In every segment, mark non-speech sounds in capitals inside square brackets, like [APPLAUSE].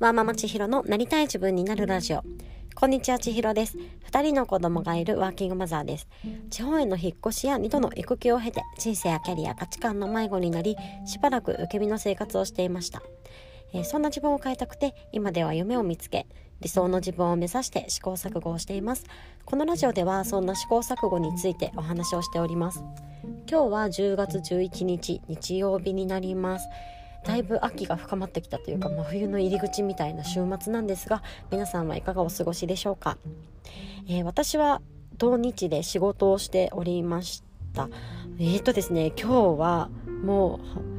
ワーママ千尋のなりたい自分になるラジオ。こんにちは、千尋です。二人の子供がいるワーキングマザーです。地方への引っ越しや二度の育休を経て、人生やキャリア、価値観の迷子になり、しばらく受け身の生活をしていました。えー、そんな自分を変えたくて、今では夢を見つけ、理想の自分を目指して試行錯誤をしています。このラジオでは、そんな試行錯誤についてお話をしております。今日は10月11日、日曜日になります。だいぶ秋が深まってきたというか真冬の入り口みたいな週末なんですが皆さんはいかがお過ごしでしょうか、えー、私は土日で仕事をしておりました。えーとですね今日はもう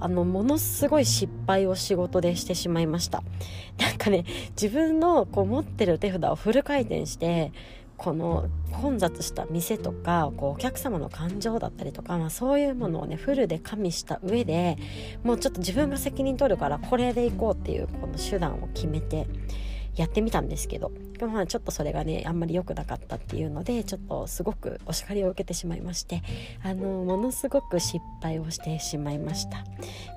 あのものすごい失敗を仕事でしてしまいました。なんかね自分のこう持ってる手札をフル回転してこの混雑した店とかこうお客様の感情だったりとか、まあ、そういうものをねフルで加味した上でもうちょっと自分が責任取るからこれでいこうっていうこの手段を決めてやってみたんですけどまあちょっとそれがねあんまり良くなかったっていうのでちょっとすごくお叱りを受けてしまいましてあのものすごく失敗をしてしまいました。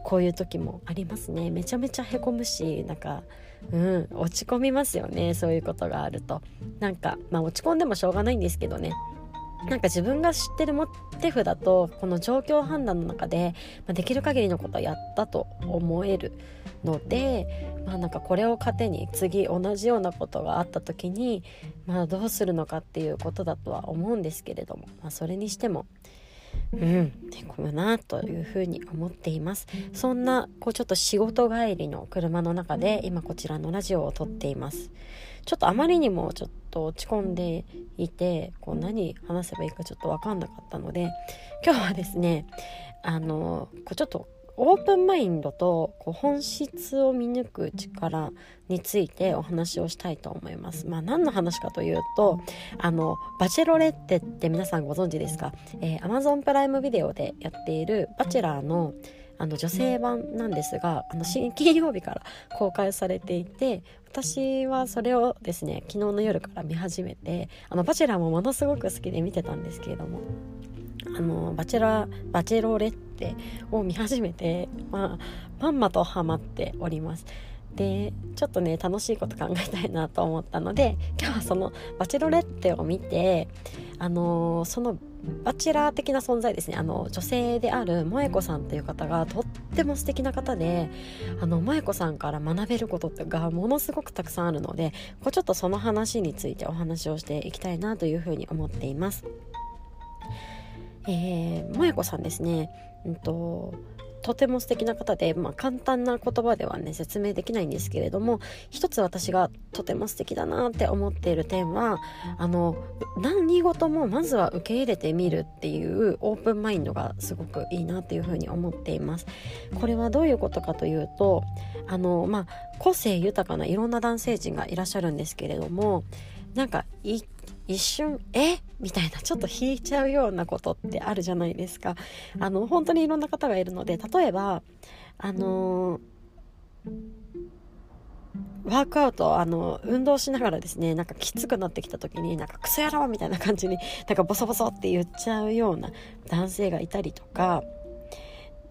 こういう時もありますね。めちゃめちゃへこむしなんかうん落ち込みますよね。そういうことがあると。なんかまあ落ち込んでもしょうがないんですけどね。なんか自分が知ってる手札とこの状況判断の中で、まあ、できる限りのことをやったと思える。ので、まあ、なんかこれを糧に次同じようなことがあった時に、まあ、どうするのかっていうことだとは思うんですけれども、まあ、それにしてもうん、へこむなというふうに思っています。そんなこうちょっと仕事帰りの車の中で今こちらのラジオを撮っています。ちょっとあまりにもちょっと落ち込んでいてこう何話せばいいかちょっと分かんなかったので今日はですねあのこうちょっとオープンマインドとこう本質を見抜く力についてお話をしたいと思います。まあ何の話かというと、あの、バチェロレッテって皆さんご存知ですか？えー、Amazon プライムビデオでやっているバチェラーのあの女性版なんですがあの新金曜日から公開されていて私はそれをですね昨日の夜から見始めてあのバチェラーもものすごく好きで見てたんですけれどもあのバチェラバチェロレッテを見始めて、まあ、まんまとハマっております。でちょっとね楽しいこと考えたいなと思ったので今日はそのバチェロレッテを見てあのそのバチェラー的な存在ですねあの女性である萌子さんという方がとっても素敵な方であの萌子さんから学べることがものすごくたくさんあるのでこうちょっとその話についてお話をしていきたいなというふうに思っています。えー、萌子さんですね、うんと、とても素敵な方で、まあ、簡単な言葉ではね説明できないんですけれども一つ私がとても素敵だなって思っている点はあの何事もまずは受け入れてみるっていうオープンマインドがすごくいいなっていうふうに思っています。これはどういうことかというとあの、まあ、個性豊かないろんな男性陣がいらっしゃるんですけれどもなんか一一瞬え？みたいなちょっと引いちゃうようなことってあるじゃないですか。あの本当にいろんな方がいるので例えばあのワークアウトあの運動しながらですねなんかきつくなってきた時になんかクソ野郎みたいな感じになんかボソボソって言っちゃうような男性がいたりとか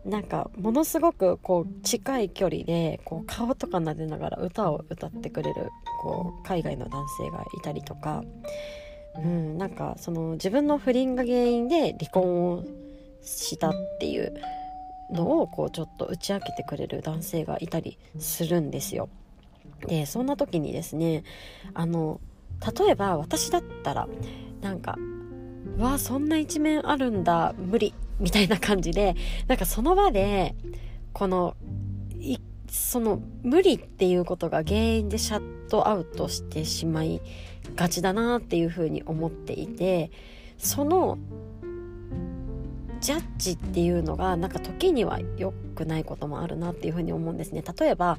なんかものすごくこう近い距離でこう顔とか撫でながら歌を歌ってくれるこう海外の男性がいたりとかうん、なんかその自分の不倫が原因で離婚をしたっていうのをこうちょっと打ち明けてくれる男性がいたりするんですよ。でそんな時にですねあの例えば私だったらなんか「わあそんな一面あるんだ無理」みたいな感じでなんかその場でこの一その無理っていうことが原因でシャットアウトしてしまいがちだなっていうふうに思っていてそのジャッジっていうのがなんか時には良くないこともあるなっていうふうに思うんですね。例えば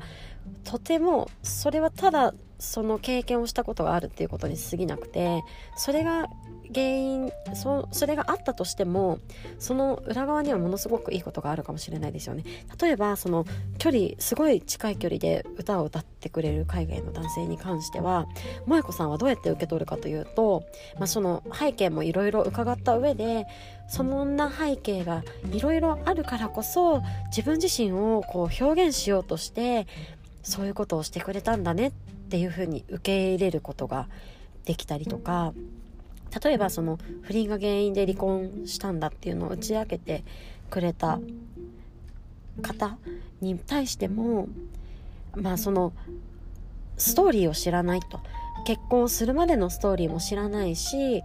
とてもそれはただその経験をしたことがあるっていうことに過ぎなくてそれが原因そそれがあったとしてもその裏側にはものすごくいいことがあるかもしれないですよね。例えばその距離すごい近い距離で歌を歌ってくれる海外の男性に関しては萌子さんはどうやって受け取るかというと、まあ、その背景もいろいろ伺った上でそんな背景がいろいろあるからこそ自分自身をこう表現しようとしてそういうことをしてくれたんだねっていうふうに受け入れることができたりとか例えばその不倫が原因で離婚したんだっていうのを打ち明けてくれた方に対してもまあそのストーリーを知らないと。結婚するまでのストーリーも知らないし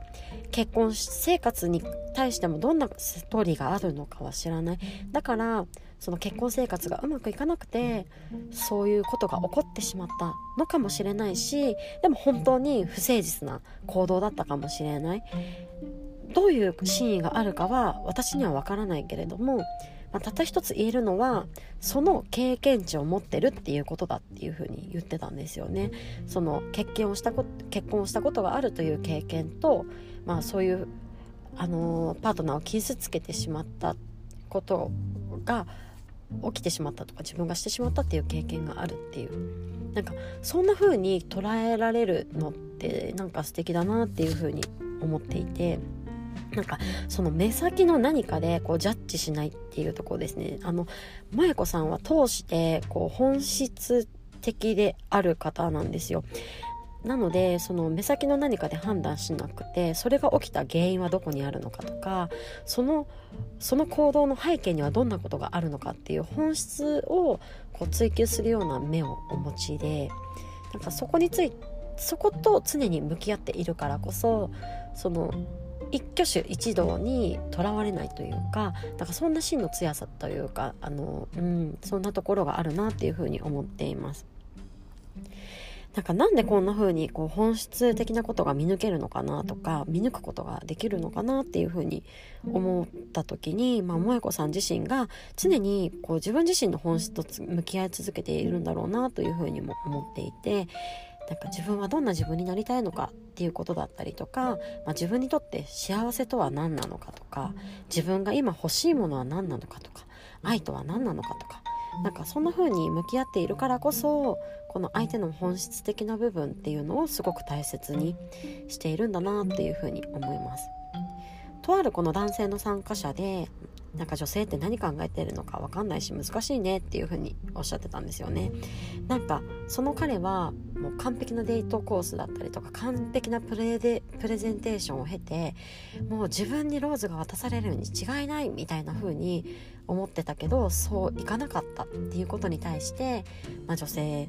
結婚生活に対してもどんなストーリーがあるのかは知らない。だからその結婚生活がうまくいかなくてそういうことが起こってしまったのかもしれないしでも本当に不誠実な行動だったかもしれないどういう真意があるかは私には分からないけれどもまあ、たった一つ言えるのはその経験値を持ってるっていうことだっていうふうに言ってたんですよね。その結婚をしたこ結婚をしたことがあるという経験と、まあ、そういうあのパートナーを傷つけてしまったことが起きてしまったとか自分がしてしまったっていう経験があるっていうなんかそんな風に捉えられるのってなんか素敵だなっていう風に思っていて。なんかその目先の何かでこうジャッジしないっていうところですねあの萌子さんは通してこう本質的である方なんですよなのでその目先の何かで判断しなくてそれが起きた原因はどこにあるのかとかそのその行動の背景にはどんなことがあるのかっていう本質をこう追求するような目をお持ちでなんかそこについそこと常に向き合っているからこそその一挙手一動にとらわれないというかなんかそんな芯の強さというかあの、うん、そんなところがあるなっていうふうに思っています。なんかなんでこんな風にこう本質的なことが見抜けるのかなとか見抜くことができるのかなっていう風に思った時に、まあ、萌子さん自身が常にこう自分自身の本質と向き合い続けているんだろうなという風にも思っていてなんか自分はどんな自分になりたいのかっていうことだったりとか、まあ、自分にとって幸せとは何なのかとか自分が今欲しいものは何なのかとか愛とは何なのかとかなんかそんな風に向き合っているからこそこの相手の本質的な部分っていうのをすごく大切にしているんだなっていう風に思います。とあるこの男性の参加者でなんか女性って何考えてるのか分かんないし難しいねっていう風におっしゃってたんですよねなんかその彼はもう完璧なデートコースだったりとか完璧なプレでプレゼンテーションを経てもう自分にローズが渡されるに違いないみたいな風に思ってたけどそういかなかったっていうことに対して、まあ、女性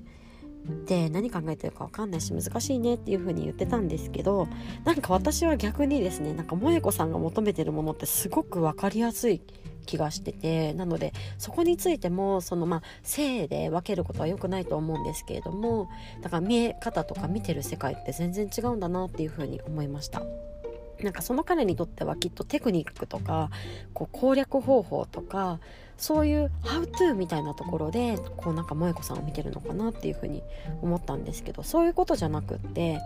で何考えてるか分かんないし難しいねっていう風に言ってたんですけどなんか私は逆にですねなんか萌子さんが求めてるものってすごく分かりやすい気がしててなのでそこについてもそのまあ性で分けることは良くないと思うんですけれどもだから見え方とか見てる世界って全然違うんだなっていう風に思いました。なんかその彼にとってはきっとテクニックとかこう攻略方法とかそういう「ハウトゥーみたいなところでこうなんか萌子さんを見てるのかなっていうふうに思ったんですけどそういうことじゃなくって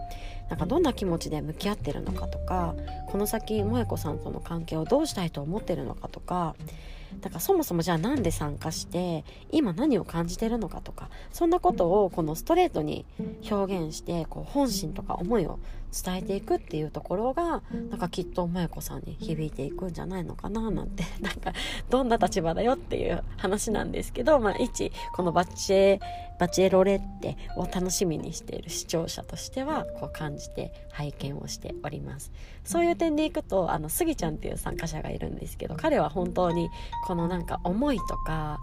なんかどんな気持ちで向き合ってるのかとかこの先萌子さんとの関係をどうしたいと思ってるのかとかだからそもそもじゃあなんで参加して今何を感じてるのかとかそんなことをこのストレートに表現してこう本心とか思いを伝えていくっていうところがなんかきっと萌子さんに響いていくんじゃないのかななんて [LAUGHS] なんかどんな立場だよっていう話なんですけど、まあ、一このバチェバチェロレッテを楽しみにしている視聴者としてはこう感じて拝見をしております。そういう点でいくとあのスギちゃんっていう参加者がいるんですけど彼は本当にこのなんか思いとか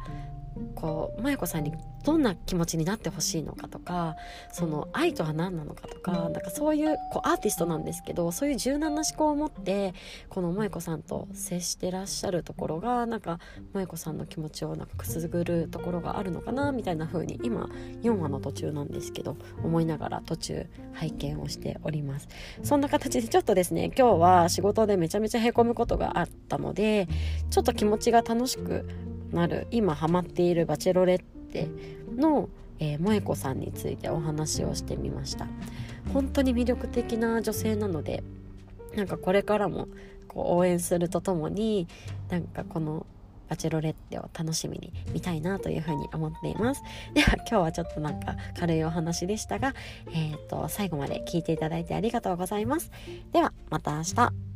こう麻子さんにどんな気持ちになってほしいのかとかその愛とは何なのかとかなんかそういうこうアーティストなんですけどそういう柔軟な思考を持ってこの萌子さんと接してらっしゃるところがなんか萌子さんの気持ちをなんかくすぐるところがあるのかなみたいな風に今4話の途中なんですけど思いながら途中拝見をしております。そんな形でちょっとですね今日は仕事でめちゃめちゃへこむことがあったのでちょっと気持ちが楽しくなる今ハマっているバチェロレッテの、えー、萌子さんについてお話をしてみました本当に魅力的な女性なのでなんかこれからもこう応援するとともになんかこのバチェロレッテを楽しみに見たいなというふうに思っています。[LAUGHS] では今日はちょっとなんか軽いお話でしたが、えっ、ー、と最後まで聞いていただいてありがとうございます。ではまた明日。